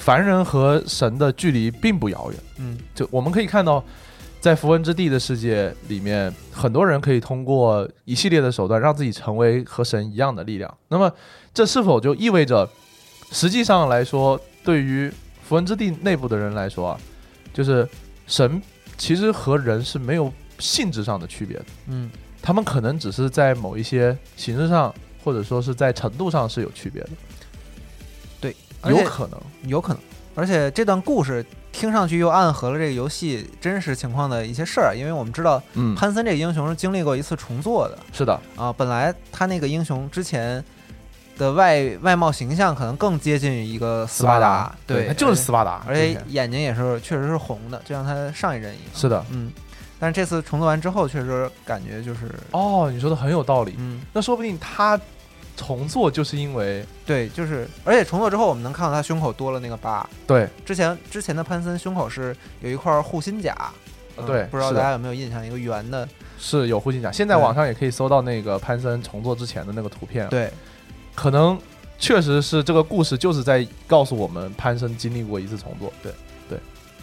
凡人和神的距离并不遥远。嗯就我们可以看到，在符文之地的世界里面，很多人可以通过一系列的手段让自己成为和神一样的力量。那么，这是否就意味着，实际上来说，对于符文之地内部的人来说啊，就是神其实和人是没有性质上的区别的，嗯他们可能只是在某一些形式上，或者说是在程度上是有区别的，有可能。有可能，而且这段故事听上去又暗合了这个游戏真实情况的一些事儿，因为我们知道嗯，潘森这个英雄是经历过一次重做的是的，啊，本来他那个英雄之前的外外貌形象可能更接近于一个斯巴达，对，他就是斯巴达，而且眼睛也是确实是红的，就像他上一任一样。是的。嗯，但是这次重做完之后，确实感觉就是，哦，你说的很有道理。嗯那说不定他重做就是因为对，就是而且重做之后，我们能看到他胸口多了那个疤。对。之前之前的潘森胸口是有一块护心甲，嗯对不知道大家有没有印象？一个圆的，是有护心甲，现在网上也可以搜到那个潘森重做之前的那个图片，对，可能确实是这个故事就是在告诉我们潘森经历过一次重做，对，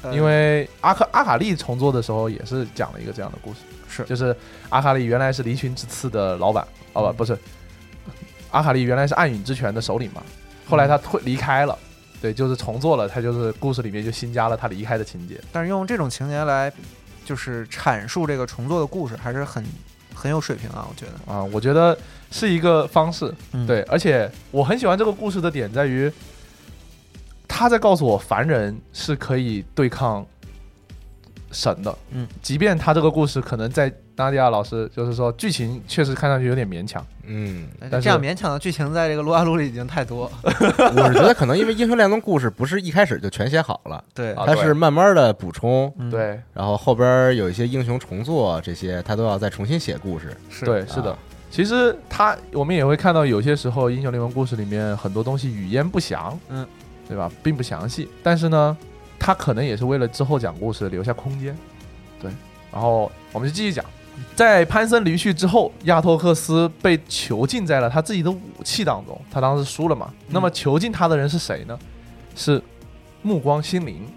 呃因为阿克阿卡丽重做的时候也是讲了一个这样的故事，是。就是阿卡丽原来是离群之刺的老板，哦不嗯。不是，阿卡丽原来是暗影之拳的首领嘛，后来他退离开了。对，就是重做了，他就是故事里面就新加了他离开的情节。但是用这种情节来就是阐述这个重做的故事，还是很很有水平啊，我觉得。啊，我觉得是一个方式，嗯对，而且我很喜欢这个故事的点在于，他在告诉我凡人是可以对抗神的，嗯，即便他这个故事可能在纳迪亚老师就是说剧情确实看上去有点勉强，嗯，但是这样勉强的剧情在这个撸啊撸里已经太多。我是觉得可能因为英雄联盟故事不是一开始就全写好了，对，啊对它是慢慢的补充，嗯，对。然后后边有一些英雄重做这些，他都要再重新写故事。是。对，是的。啊。其实他我们也会看到有些时候英雄联盟故事里面很多东西语焉不详，嗯，对吧，并不详细，但是呢，他可能也是为了之后讲故事留下空间，对。然后我们就继续讲，在潘森离去之后，亚托克斯被囚禁在了他自己的武器当中，他当时输了嘛。那么囚禁他的人是谁呢？是目光心灵。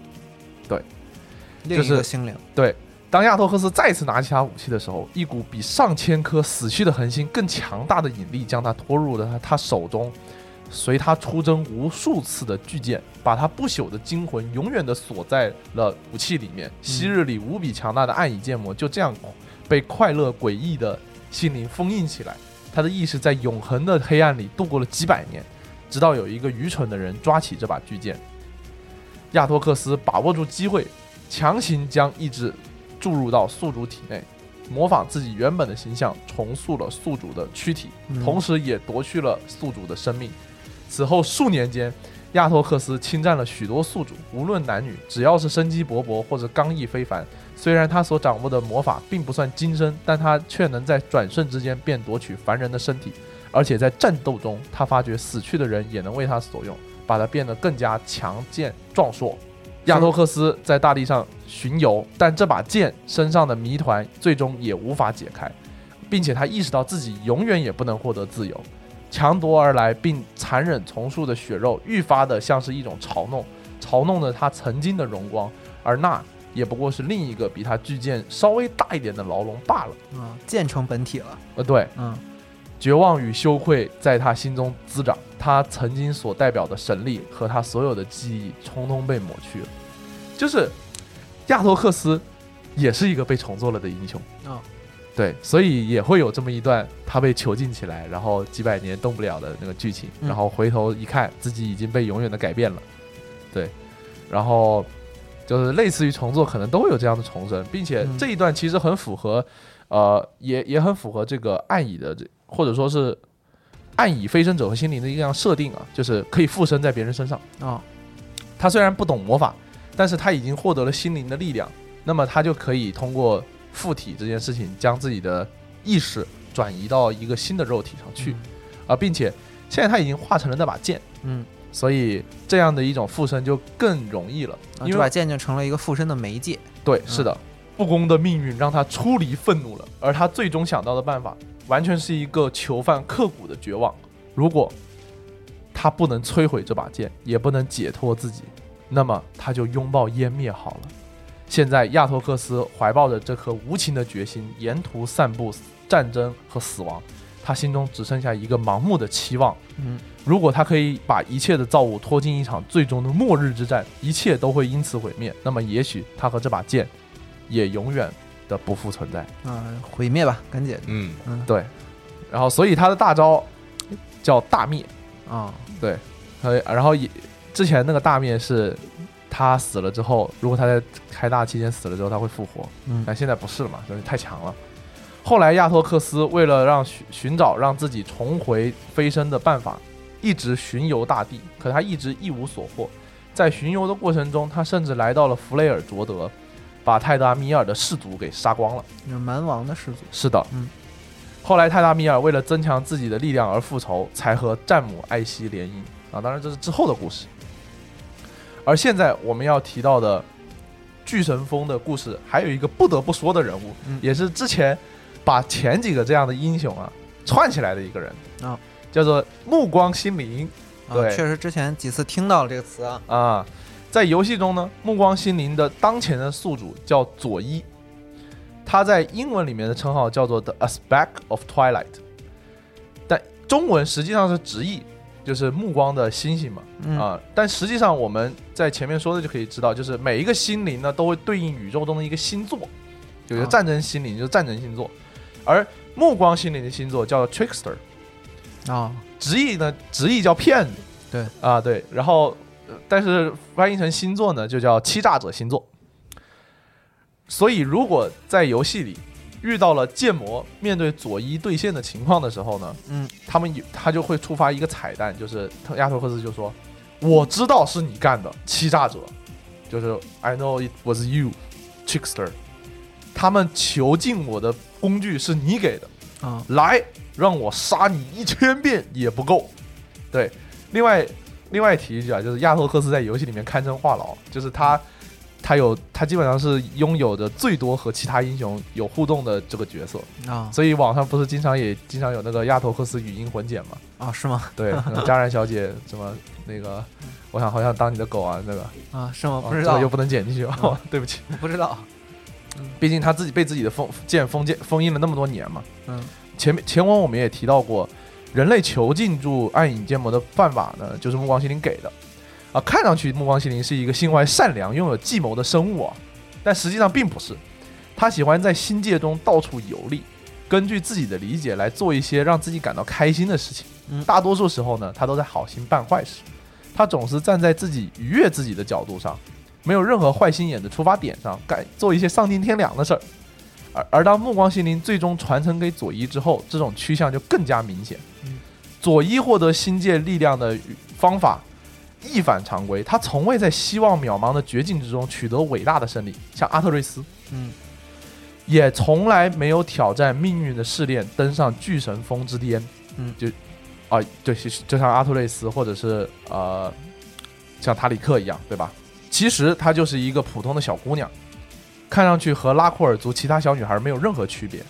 另一就是个心灵。对当亚托克斯再次拿起他武器的时候，一股比上千颗死去的恒星更强大的引力将他拖入了他他手中，随他出征无数次的巨剑，把他不朽的精魂永远的锁在了武器里面。昔日里无比强大的暗影剑魔就这样被快乐诡异的心灵封印起来，他的意识在永恒的黑暗里度过了几百年，直到有一个愚蠢的人抓起这把巨剑，亚托克斯把握住机会，强行将意志注入到宿主体内，模仿自己原本的形象，重塑了宿主的躯体，嗯同时也夺去了宿主的生命。此后数年间，亚托克斯侵占了许多宿主，无论男女，只要是生机勃勃或者刚毅非凡。虽然他所掌握的魔法并不算精深，但他却能在转瞬之间便夺取凡人的身体，而且在战斗中，他发觉死去的人也能为他所用，把他变得更加强健壮硕。亚托克斯在大地上巡游，但这把剑身上的谜团最终也无法解开，并且他意识到自己永远也不能获得自由。强夺而来并残忍重塑的血肉，愈发的像是一种嘲弄，嘲弄着他曾经的荣光，而那也不过是另一个比他巨剑稍微大一点的牢笼罢了。嗯，剑成本体了。呃，对，嗯绝望与羞愧在他心中滋长，他曾经所代表的神力和他所有的记忆，通通被抹去了。就是亚托克斯也是一个被重做了的英雄哦对，所以也会有这么一段他被囚禁起来，然后几百年动不了的那个剧情，嗯。然后回头一看，自己已经被永远的改变了，对，然后就是类似于重做，可能都会有这样的重生，并且嗯。这一段其实很符合，呃，也也很符合这个暗影的这或者说是暗影飞升者和心灵的一样设定啊，就是可以附身在别人身上。哦，他虽然不懂魔法，但是他已经获得了心灵的力量，那么他就可以通过附体这件事情，将自己的意识转移到一个新的肉体上去啊、并且现在他已经化成了那把剑，嗯，所以这样的一种附身就更容易了，啊因为这把剑就成了一个附身的媒介。对，是的，不公的命运让他出离愤怒了，而他最终想到的办法，完全是一个囚犯刻骨的绝望。如果他不能摧毁这把剑，也不能解脱自己，那么他就拥抱湮灭好了。现在亚托克斯怀抱着这颗无情的决心，沿途散布战争和死亡，他心中只剩下一个盲目的期望。嗯，如果他可以把一切的造物拖进一场最终的末日之战，一切都会因此毁灭，那么也许他和这把剑也永远的不复存在。啊，毁灭吧，赶紧。嗯，嗯对，然后所以他的大招叫大灭，啊，对呃，然后也之前那个大灭是他死了之后，如果他在开大期间死了之后他会复活，嗯但现在不是了嘛，就是太强了。后来亚托克斯为了让寻寻找让自己重回飞升的办法，一直巡游大地，可他一直一无所获。在巡游的过程中，他甚至来到了弗雷尔卓德，把泰达米尔的氏族给杀光了。有蛮王的氏族。是的，嗯。后来泰达米尔为了增强自己的力量而复仇，才和战母艾希联姻啊。当然这是之后的故事。而现在我们要提到的巨神峰的故事，还有一个不得不说的人物，嗯。也是之前把前几个这样的英雄啊串起来的一个人啊，叫做目光心灵。啊对。确实之前几次听到了这个词啊，啊，在游戏中呢，目光心灵的当前的宿主叫佐伊，他在英文里面的称号叫做 The Aspect of Twilight，但中文实际上是直译，就是目光的星星嘛。嗯啊，但实际上我们在前面说的就可以知道，就是每一个心灵呢都会对应宇宙中的一个星座，有一个啊战争心灵就是战争星座，而目光心灵的星座叫做 Trickster，啊，直译呢，直译叫骗子。对啊，对，然后呃但是翻译成星座呢，就叫欺诈者星座。所以，如果在游戏里遇到了剑魔面对佐伊对线的情况的时候呢，嗯，他们有他就会触发一个彩蛋，就是他亚托克斯就说：“我知道是你干的，欺诈者。”就是 I know it was you, trickster。他们囚禁我的工具是你给的，啊，来，让我杀你一千遍也不够。对，另外另外提一句啊，就是亚托克斯在游戏里面堪称话痨，就是他他有他基本上是拥有的最多和其他英雄有互动的这个角色，啊所以网上不是经常也经常有那个亚托克斯语音混剪嘛？啊，是吗？对，那佳然小姐什么那个，我想好想当你的狗啊，那个啊，是吗？哦不知道，这个又不能剪进去，哦，对不起，我不知道。毕竟他自己被自己的封剑封剑封印了那么多年嘛。嗯前面前文我们也提到过，人类囚禁住暗影剑魔的办法呢，就是暮光心灵给的。啊，看上去目光心灵是一个心怀善良、拥有计谋的生物啊，但实际上并不是。他喜欢在新界中到处游历，根据自己的理解来做一些让自己感到开心的事情。嗯大多数时候呢，他都在好心办坏事。他总是站在自己愉悦自己的角度上，没有任何坏心眼的出发点上，干做一些丧尽天良的事儿。而而当目光心灵最终传承给佐伊之后，这种趋向就更加明显。嗯佐伊获得星界力量的方法一反常规，他从未在希望渺茫的绝境之中取得伟大的胜利，像阿特瑞斯，嗯也从来没有挑战命运的试炼，登上巨神峰之巅。嗯就啊，对，就就像阿特瑞斯，或者是呃，像塔里克一样，对吧？其实她就是一个普通的小姑娘，看上去和拉库尔族其他小女孩没有任何区别。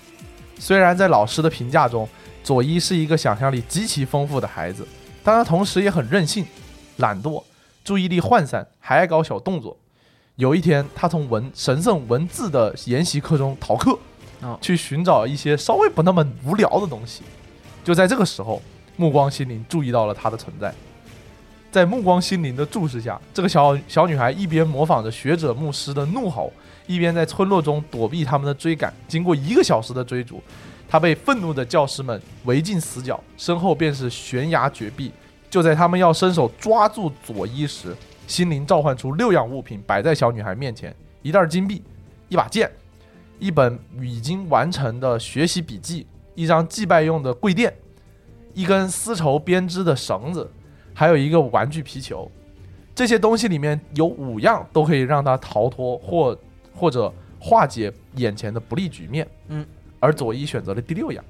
虽然在老师的评价中，佐伊是一个想象力极其丰富的孩子，但她同时也很任性、懒惰、注意力涣散，还爱搞小动作。有一天，他从文神圣文字的研习课中逃课，啊去寻找一些稍微不那么无聊的东西。就在这个时候，目光心灵注意到了他的存在。在目光心灵的注视下，这个小小女孩一边模仿着学者牧师的怒吼，一边在村落中躲避他们的追赶。经过一个小时的追逐，她被愤怒的教师们围进死角，身后便是悬崖绝壁。就在他们要伸手抓住佐伊时，心灵召唤出六样物品摆在小女孩面前：一袋金币、一把剑、一本已经完成的学习笔记、一张祭拜用的跪垫、一根丝绸编织的绳子，还有一个玩具皮球。这些东西里面有五样都可以让她逃脱或或者化解眼前的不利局面。嗯，而佐伊选择了第六样。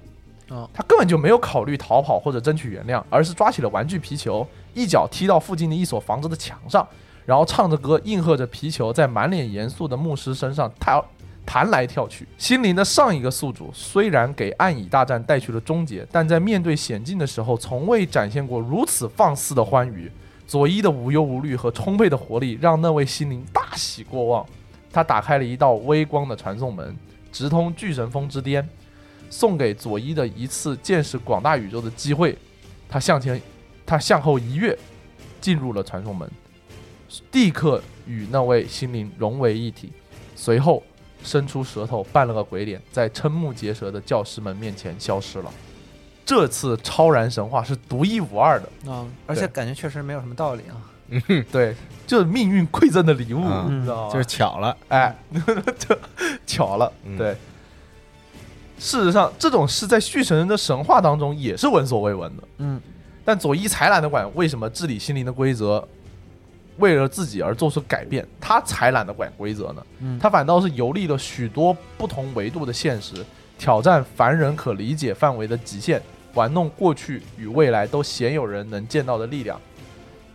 他根本就没有考虑逃跑或者争取原谅，而是抓起了玩具皮球，一脚踢到附近的一所房子的墙上，然后唱着歌应和着皮球在满脸严肃的牧师身上跳弹来跳去。心灵的上一个宿主虽然给暗影大战带去了终结，但在面对险境的时候，从未展现过如此放肆的欢愉。佐伊的无忧无虑和充沛的活力让那位心灵大喜过望，他打开了一道微光的传送门，直通巨神峰之巅。送给佐伊的一次见识广大宇宙的机会，他向前，他向后一跃，进入了传送门，立刻与那位心灵融为一体，随后伸出舌头扮了个鬼脸，在瞠目结舌的教师们面前消失了。这次超然神话是独一无二的，啊，而且感觉确实没有什么道理啊。对，就是命运馈赠的礼物，嗯你知道吗？就是巧了，哎，这 巧了，嗯对。事实上，这种事在续神人的神话当中也是闻所未闻的。嗯但佐伊才懒得管为什么治理心灵的规则，为了自己而做出改变，他才懒得管规则呢。嗯，他反倒是游历了许多不同维度的现实，挑战凡人可理解范围的极限，玩弄过去与未来都鲜有人能见到的力量。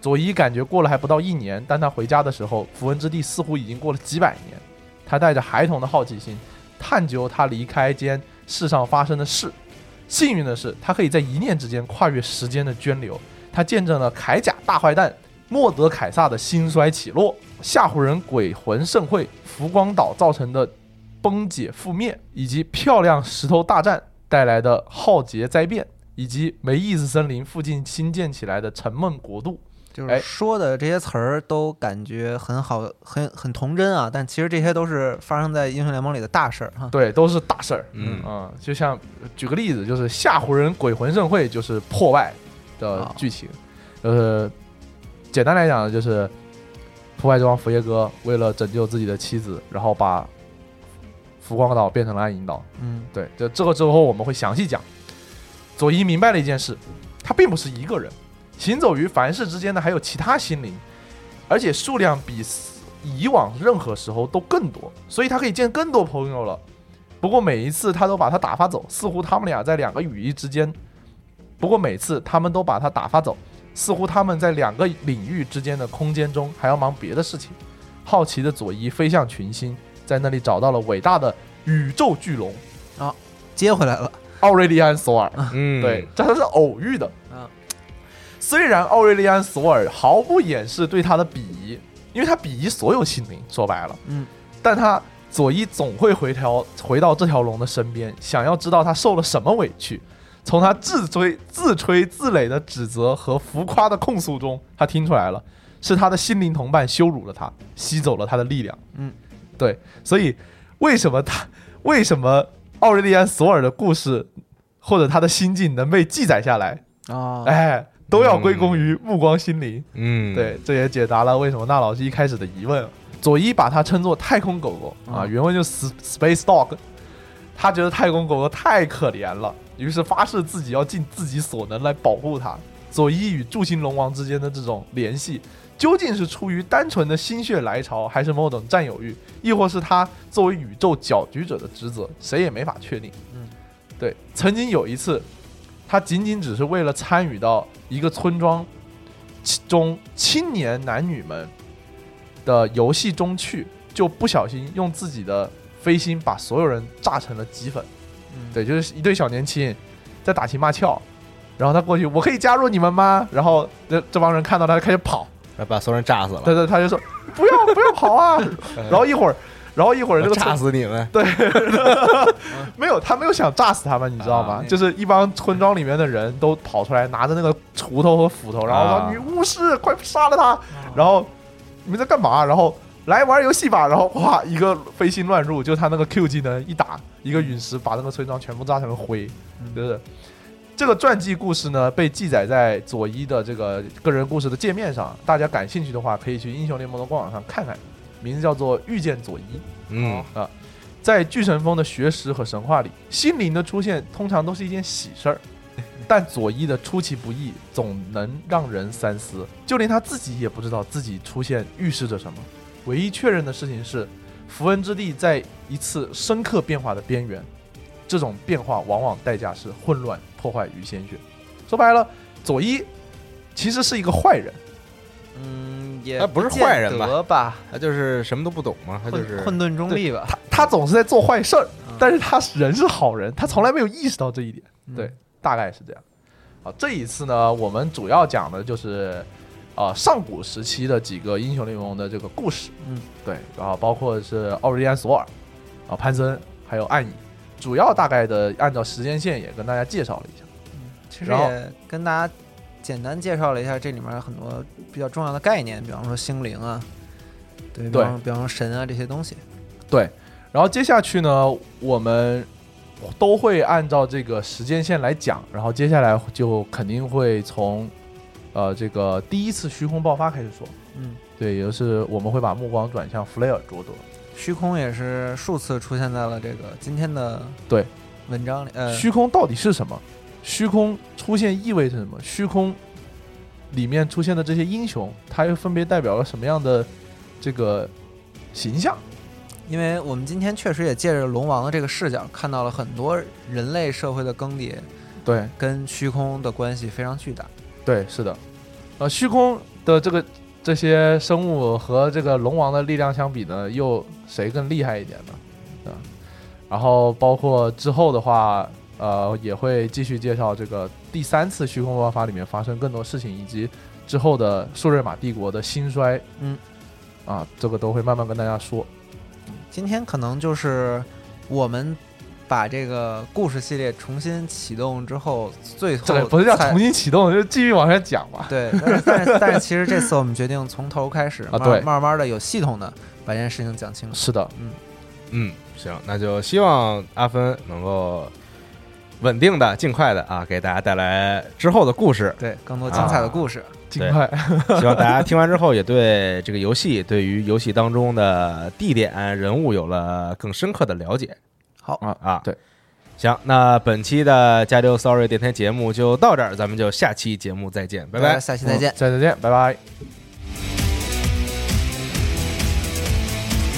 佐伊感觉过了还不到一年，但他回家的时候，符文之地似乎已经过了几百年。他带着孩童的好奇心，探究他离开间世上发生的事。幸运的是，他可以在一念之间跨越时间的涓流。他见证了铠甲大坏蛋莫德凯撒的兴衰起落，吓唬人鬼魂盛会、浮光岛造成的崩解覆灭，以及漂亮石头大战带来的浩劫灾变，以及没意思森林附近新建起来的沉闷国度。就是哎说的这些词儿都感觉很好，很很童真啊，但其实这些都是发生在英雄联盟里的大事儿哈。对，都是大事儿。嗯啊、就像举个例子，就是吓唬人鬼魂盛会就是破败的啊剧情，就是，简单来讲就是破败之王佛耶哥为了拯救自己的妻子，然后把浮光岛变成了暗影岛。嗯对，这这个之后我们会详细讲。佐伊明白了一件事，他并不是一个人，行走于凡世之间的还有其他心灵，而且数量比以往任何时候都更多，所以他可以见更多朋友了。不过每一次他都把他打发走，似乎他们俩在两个羽翼之间。不过每次他们都把他打发走，似乎他们在两个领域之间的空间中还要忙别的事情。好奇的佐伊飞向群星，在那里找到了伟大的宇宙巨龙啊接回来了。奥瑞利安·索尔。嗯，对，，这是偶遇的。嗯虽然奥瑞利安·索尔毫不掩饰对他的鄙夷，因为他鄙夷所有心灵，说白了，嗯，但他佐伊总会回条回到这条龙的身边，想要知道他受了什么委屈。从他自吹自吹自擂的指责和浮夸的控诉中，他听出来了，是他的心灵同伴羞辱了他，吸走了他的力量。嗯，对，所以为什么他为什么奥瑞利安·索尔的故事或者他的心境能被记载下来？啊，哎，都要归功于目光心灵。嗯，对，这也解答了为什么那老师一开始的疑问。佐伊把它称作太空狗狗啊，嗯原文就是 space dog。他觉得太空狗狗太可怜了，于是发誓自己要尽自己所能来保护它。佐伊与柱星龙王之间的这种联系，究竟是出于单纯的心血来潮，还是某种占有欲，亦或是他作为宇宙搅局者的职责，谁也没法确定。嗯，对，曾经有一次，他仅仅只是为了参与到一个村庄中青年男女们的游戏中去，就不小心用自己的飞星把所有人炸成了齑粉。嗯，对，就是一对小年轻在打情骂俏，然后他过去，我可以加入你们吗？然后这这帮人看到他开始跑，把所有人炸死了，对对，他就说不要不要跑啊！然后一会儿，然后一会儿这个炸死你们，对没有，他没有想炸死他们，你知道吗？啊就是一帮村庄里面的人都跑出来，拿着那个锄头和斧头，然后说：“啊女巫师，快杀了他！”然后你们在干嘛？然后来玩游戏吧。然后哇，一个飞星乱入，就他那个 Q 技能一打，一个陨石把那个村庄全部炸成了灰。嗯就是这个传记故事呢，被记载在佐伊的这个个人故事的界面上。大家感兴趣的话，可以去英雄联盟的官网上看看，名字叫做《遇见佐伊》。嗯啊，在巨神峰的学识和神话里，心灵的出现通常都是一件喜事儿，但佐伊的出其不意总能让人三思，就连他自己也不知道自己出现预示着什么。唯一确认的事情是，符文之地在一次深刻变化的边缘，这种变化往往代价是混乱、破坏与鲜血。说白了，佐伊其实是一个坏人。嗯，也他不是坏人吧得吧？他就是什么都不懂嘛，他就是混混沌中立吧？他他总是在做坏事儿，嗯但是他人是好人，他从来没有意识到这一点。嗯对，大概是这样。好，这一次呢，我们主要讲的就是呃上古时期的几个英雄联盟的这个故事。嗯，对，然后包括是奥瑞利安·索尔啊、潘森还有暗影，主要大概的按照时间线也跟大家介绍了一下。嗯其实也跟大家简单介绍了一下这里面很多比较重要的概念，比方说心灵啊，对，比方比方说神啊这些东西。对，然后接下去呢，我们都会按照这个时间线来讲，然后接下来就肯定会从呃这个第一次虚空爆发开始说。嗯，对，也就是我们会把目光转向弗雷尔卓德。虚空也是数次出现在了这个今天的对文章里。呃，虚空到底是什么？虚空出现意味着什么？虚空里面出现的这些英雄，它又分别代表了什么样的这个形象？因为我们今天确实也借着龙王的这个视角，看到了很多人类社会的更迭对跟虚空的关系非常巨大。对，是的。呃，虚空的这个这些生物和这个龙王的力量相比呢，又谁更厉害一点呢？对吧？然后包括之后的话，呃，也会继续介绍这个第三次虚空爆发里面发生更多事情，以及之后的数瑞玛帝国的兴衰。嗯，啊，这个都会慢慢跟大家说。今天可能就是我们把这个故事系列重新启动之后，最后这不是叫重新启动，就继续往下讲吧。对，但是但是但是其实这次我们决定从头开始，慢啊对慢慢的有系统的把这件事情讲清楚。是的，嗯嗯，行，那就希望阿芬能够稳定的、尽快的啊，给大家带来之后的故事。对，更多精彩的故事。对尽快。希望大家听完之后，也对这个游戏、对于游戏当中的地点、人物有了更深刻的了解好，啊啊。对，行，那本期的加州 Sorry 电台节目就到这儿，咱们就下期节目再见，拜拜。下期再见。下期再见，拜拜。